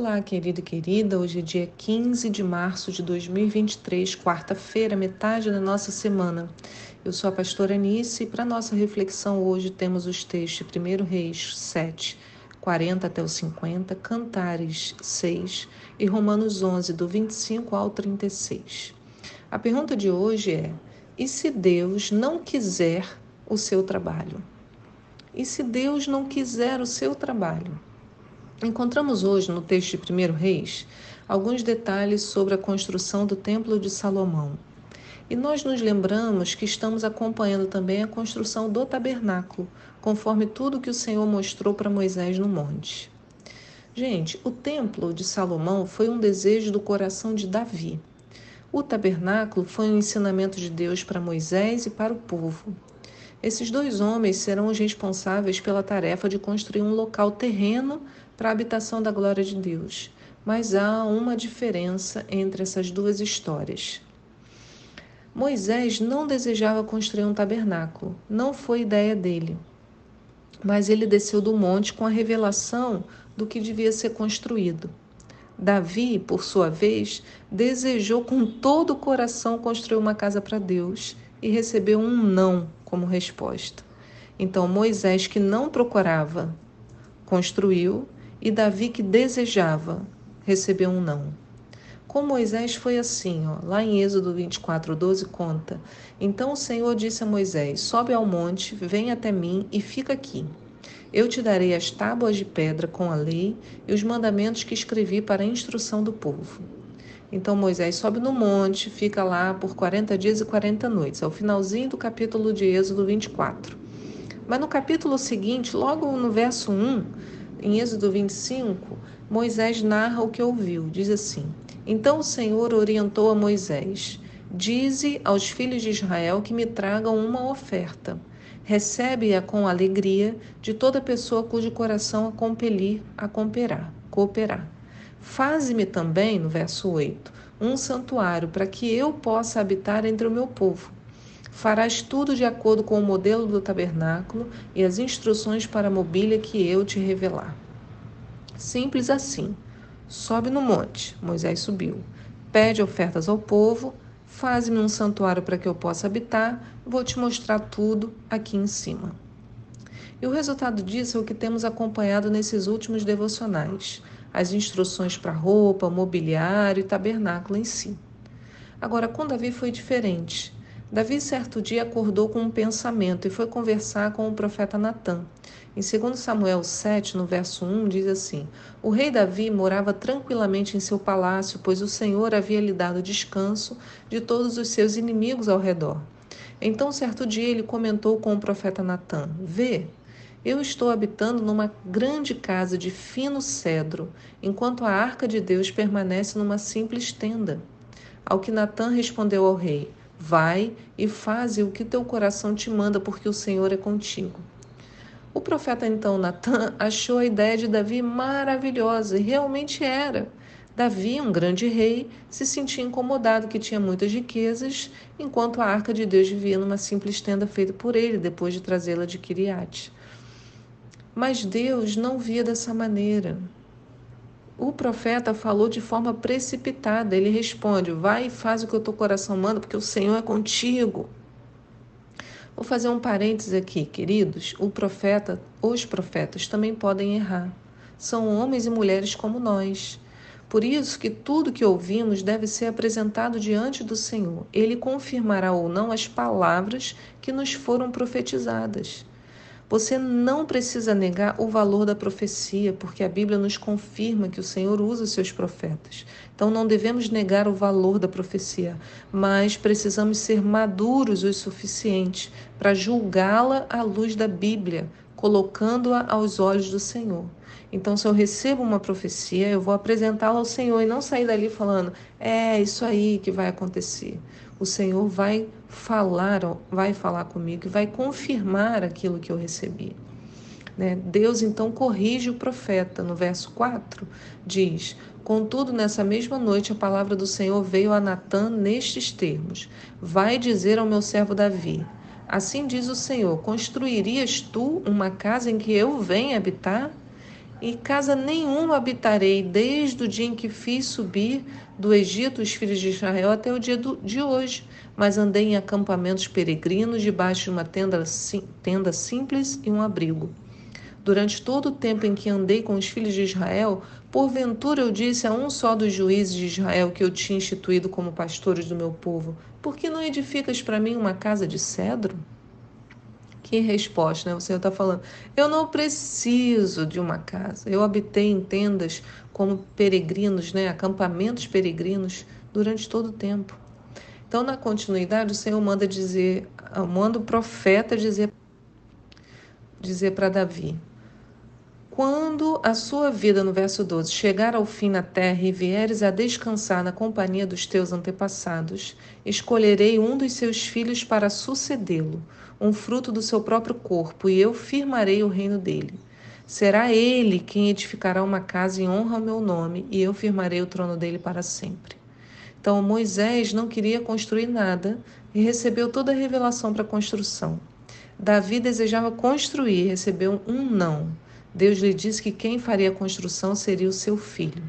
Olá, querido e querida. Hoje é dia 15 de março de 2023, quarta-feira, metade da nossa semana. Eu sou a pastora Anice e para nossa reflexão hoje temos os textos de 1 Reis 7, 40 até o 50, Cantares 6 e Romanos 11, do 25 ao 36. A pergunta de hoje é: e se Deus não quiser o seu trabalho? E se Deus não quiser o seu trabalho? Encontramos hoje no texto de 1 Reis alguns detalhes sobre a construção do Templo de Salomão. E nós nos lembramos que estamos acompanhando também a construção do tabernáculo, conforme tudo que o Senhor mostrou para Moisés no monte. Gente, o Templo de Salomão foi um desejo do coração de Davi. O tabernáculo foi um ensinamento de Deus para Moisés e para o povo. Esses dois homens serão os responsáveis pela tarefa de construir um local terreno para a habitação da glória de Deus. Mas há uma diferença entre essas duas histórias. Moisés não desejava construir um tabernáculo, não foi ideia dele. Mas ele desceu do monte com a revelação do que devia ser construído. Davi, por sua vez, desejou com todo o coração construir uma casa para Deus e recebeu um não como resposta. Então Moisés, que não procurava, construiu e Davi, que desejava, recebeu um não. Com Moisés foi assim, ó, lá em Êxodo 24, 12 conta. Então o Senhor disse a Moisés: Sobe ao monte, vem até mim e fica aqui. Eu te darei as tábuas de pedra com a lei e os mandamentos que escrevi para a instrução do povo. Então Moisés sobe no monte, fica lá por 40 dias e 40 noites. É o finalzinho do capítulo de Êxodo 24. Mas no capítulo seguinte, logo no verso 1, em Êxodo 25, Moisés narra o que ouviu. Diz assim: Então o Senhor orientou a Moisés: Dize aos filhos de Israel que me tragam uma oferta. Recebe-a com alegria de toda pessoa cujo coração a compelir a cooperar. cooperar. Faze-me também, no verso 8, um santuário para que eu possa habitar entre o meu povo. Farás tudo de acordo com o modelo do tabernáculo e as instruções para a mobília que eu te revelar. Simples assim. Sobe no monte. Moisés subiu. Pede ofertas ao povo. Faz-me um santuário para que eu possa habitar. Vou te mostrar tudo aqui em cima. E o resultado disso é o que temos acompanhado nesses últimos devocionais: as instruções para roupa, mobiliário e tabernáculo em si. Agora, com Davi foi diferente. Davi, certo dia, acordou com um pensamento e foi conversar com o profeta Natã. Em 2 Samuel 7, no verso 1, diz assim: O rei Davi morava tranquilamente em seu palácio, pois o Senhor havia lhe dado descanso de todos os seus inimigos ao redor. Então, certo dia, ele comentou com o profeta Natã: Vê, eu estou habitando numa grande casa de fino cedro, enquanto a arca de Deus permanece numa simples tenda. Ao que Natã respondeu ao rei: Vai e faze o que teu coração te manda, porque o Senhor é contigo. O profeta então Natan achou a ideia de Davi maravilhosa e realmente era. Davi, um grande rei, se sentia incomodado que tinha muitas riquezas, enquanto a arca de Deus vivia numa simples tenda feita por ele depois de trazê-la de Kiriate. Mas Deus não via dessa maneira. O profeta falou de forma precipitada. Ele responde: Vai e faz o que o teu coração manda, porque o Senhor é contigo. Vou fazer um parênteses aqui, queridos. O profeta, os profetas também podem errar. São homens e mulheres como nós. Por isso que tudo que ouvimos deve ser apresentado diante do Senhor. Ele confirmará ou não as palavras que nos foram profetizadas. Você não precisa negar o valor da profecia, porque a Bíblia nos confirma que o Senhor usa os seus profetas. Então não devemos negar o valor da profecia, mas precisamos ser maduros o suficiente para julgá-la à luz da Bíblia, colocando-a aos olhos do Senhor. Então, se eu recebo uma profecia, eu vou apresentá-la ao Senhor e não sair dali falando, é isso aí que vai acontecer. O Senhor vai falar, vai falar comigo e vai confirmar aquilo que eu recebi. Né? Deus então corrige o profeta. No verso 4 diz: Contudo, nessa mesma noite, a palavra do Senhor veio a Natã nestes termos: Vai dizer ao meu servo Davi: Assim diz o Senhor: Construirias tu uma casa em que eu venha habitar? E casa nenhuma habitarei, desde o dia em que fiz subir do Egito os filhos de Israel até o dia do, de hoje. Mas andei em acampamentos peregrinos, debaixo de uma tenda, tenda simples e um abrigo. Durante todo o tempo em que andei com os filhos de Israel, porventura eu disse a um só dos juízes de Israel que eu tinha instituído como pastores do meu povo: Por que não edificas para mim uma casa de cedro? Que resposta, né? O Senhor está falando. Eu não preciso de uma casa. Eu habitei em tendas como peregrinos, né? Acampamentos peregrinos durante todo o tempo. Então, na continuidade, o Senhor manda dizer, manda o profeta dizer, dizer para Davi: quando a sua vida, no verso 12, chegar ao fim na terra e vieres a descansar na companhia dos teus antepassados, escolherei um dos seus filhos para sucedê-lo, um fruto do seu próprio corpo, e eu firmarei o reino dele. Será ele quem edificará uma casa em honra ao meu nome, e eu firmarei o trono dele para sempre. Então Moisés não queria construir nada e recebeu toda a revelação para a construção. Davi desejava construir e recebeu um não. Deus lhe disse que quem faria a construção seria o seu filho.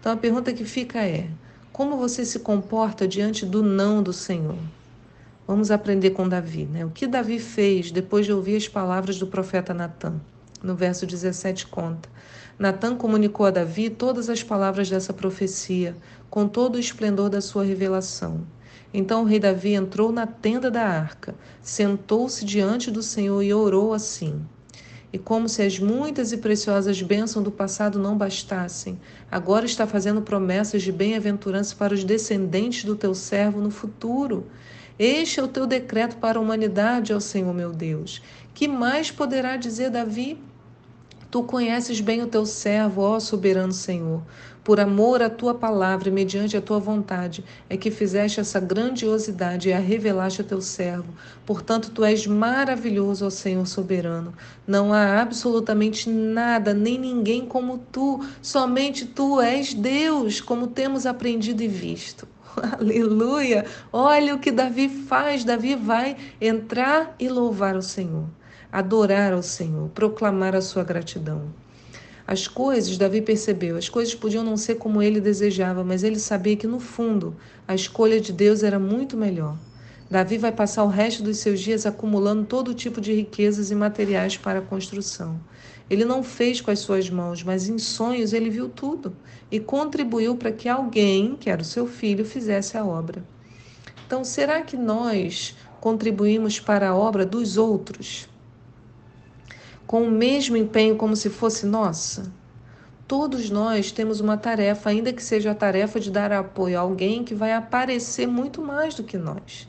Então a pergunta que fica é: como você se comporta diante do não do Senhor? Vamos aprender com Davi, né? O que Davi fez depois de ouvir as palavras do profeta Natan? No verso 17 conta: Natan comunicou a Davi todas as palavras dessa profecia, com todo o esplendor da sua revelação. Então o rei Davi entrou na tenda da arca, sentou-se diante do Senhor e orou assim: e como se as muitas e preciosas bênçãos do passado não bastassem, agora está fazendo promessas de bem-aventurança para os descendentes do teu servo no futuro. Este é o teu decreto para a humanidade, ó Senhor meu Deus. Que mais poderá dizer Davi? Tu conheces bem o teu servo, ó soberano Senhor. Por amor à tua palavra e mediante a tua vontade, é que fizeste essa grandiosidade e a revelaste a teu servo. Portanto, tu és maravilhoso, ó Senhor soberano. Não há absolutamente nada, nem ninguém como tu. Somente tu és Deus, como temos aprendido e visto. Aleluia! Olha o que Davi faz. Davi vai entrar e louvar o Senhor adorar ao Senhor, proclamar a sua gratidão. As coisas, Davi percebeu, as coisas podiam não ser como ele desejava, mas ele sabia que no fundo a escolha de Deus era muito melhor. Davi vai passar o resto dos seus dias acumulando todo tipo de riquezas e materiais para a construção. Ele não fez com as suas mãos, mas em sonhos ele viu tudo e contribuiu para que alguém, que era o seu filho, fizesse a obra. Então, será que nós contribuímos para a obra dos outros? Com o mesmo empenho como se fosse nossa? Todos nós temos uma tarefa, ainda que seja a tarefa de dar apoio a alguém que vai aparecer muito mais do que nós.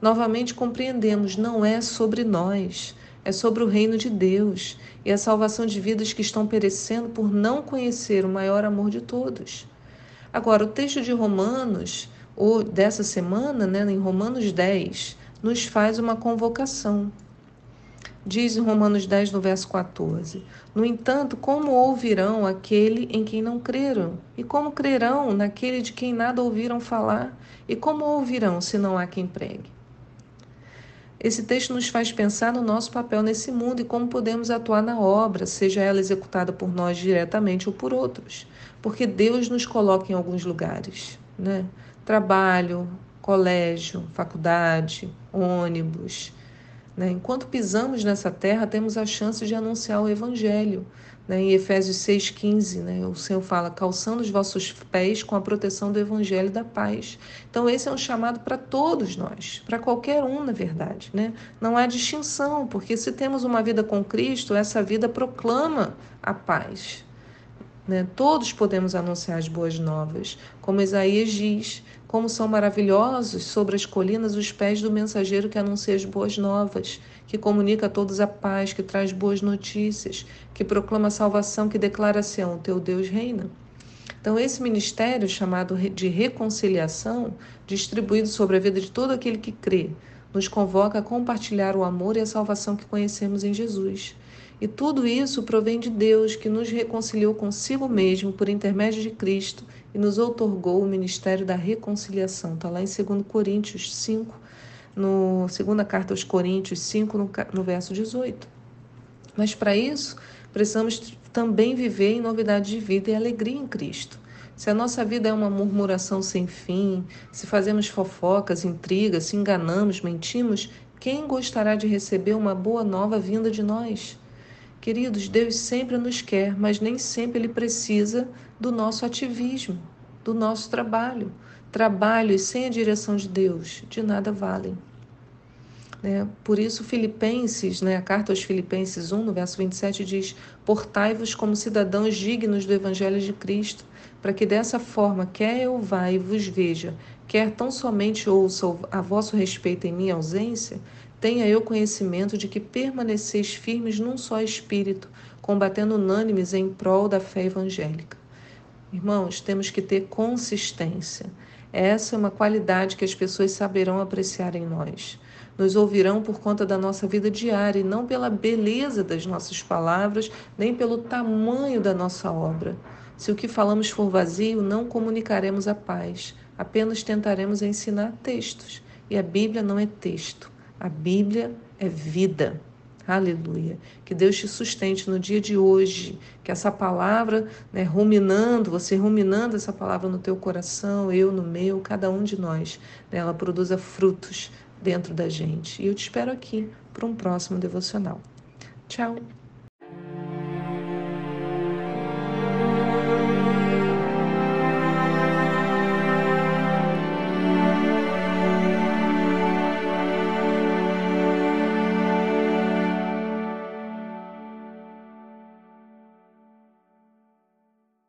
Novamente compreendemos, não é sobre nós, é sobre o reino de Deus e a salvação de vidas que estão perecendo por não conhecer o maior amor de todos. Agora, o texto de Romanos, ou dessa semana, né, em Romanos 10, nos faz uma convocação. Diz em Romanos 10, no verso 14: No entanto, como ouvirão aquele em quem não creram? E como crerão naquele de quem nada ouviram falar? E como ouvirão se não há quem pregue? Esse texto nos faz pensar no nosso papel nesse mundo e como podemos atuar na obra, seja ela executada por nós diretamente ou por outros. Porque Deus nos coloca em alguns lugares, né? Trabalho, colégio, faculdade, ônibus, né? Enquanto pisamos nessa terra, temos a chance de anunciar o Evangelho. Né? Em Efésios 6,15, né? o Senhor fala: calçando os vossos pés com a proteção do Evangelho da paz. Então, esse é um chamado para todos nós, para qualquer um, na verdade. Né? Não há distinção, porque se temos uma vida com Cristo, essa vida proclama a paz. Né? Todos podemos anunciar as boas novas, como Isaías diz, como são maravilhosos sobre as colinas os pés do mensageiro que anuncia as boas novas, que comunica a todos a paz, que traz boas notícias, que proclama a salvação, que declara a Sião, teu Deus reina. Então, esse ministério chamado de reconciliação, distribuído sobre a vida de todo aquele que crê, nos convoca a compartilhar o amor e a salvação que conhecemos em Jesus. E tudo isso provém de Deus, que nos reconciliou consigo mesmo por intermédio de Cristo e nos outorgou o ministério da reconciliação. Está lá em 2 Coríntios 5, no segunda carta aos Coríntios 5, no, no verso 18. Mas para isso, precisamos também viver em novidade de vida e alegria em Cristo. Se a nossa vida é uma murmuração sem fim, se fazemos fofocas, intrigas, se enganamos, mentimos, quem gostará de receber uma boa nova vinda de nós? Queridos, Deus sempre nos quer, mas nem sempre Ele precisa do nosso ativismo, do nosso trabalho. Trabalhos sem a direção de Deus de nada valem. Né? Por isso, Filipenses, né, a carta aos Filipenses 1, no verso 27, diz: Portai-vos como cidadãos dignos do Evangelho de Cristo, para que dessa forma, quer eu vá e vos veja, quer tão somente ouça a vosso respeito em minha ausência, tenha eu conhecimento de que permaneceis firmes num só espírito, combatendo unânimes em prol da fé evangélica. Irmãos, temos que ter consistência. Essa é uma qualidade que as pessoas saberão apreciar em nós nos ouvirão por conta da nossa vida diária e não pela beleza das nossas palavras, nem pelo tamanho da nossa obra. Se o que falamos for vazio, não comunicaremos a paz, apenas tentaremos ensinar textos. E a Bíblia não é texto, a Bíblia é vida. Aleluia. Que Deus te sustente no dia de hoje, que essa palavra, né, ruminando, você ruminando essa palavra no teu coração, eu no meu, cada um de nós, né, ela produza frutos dentro da gente. E eu te espero aqui para um próximo devocional. Tchau!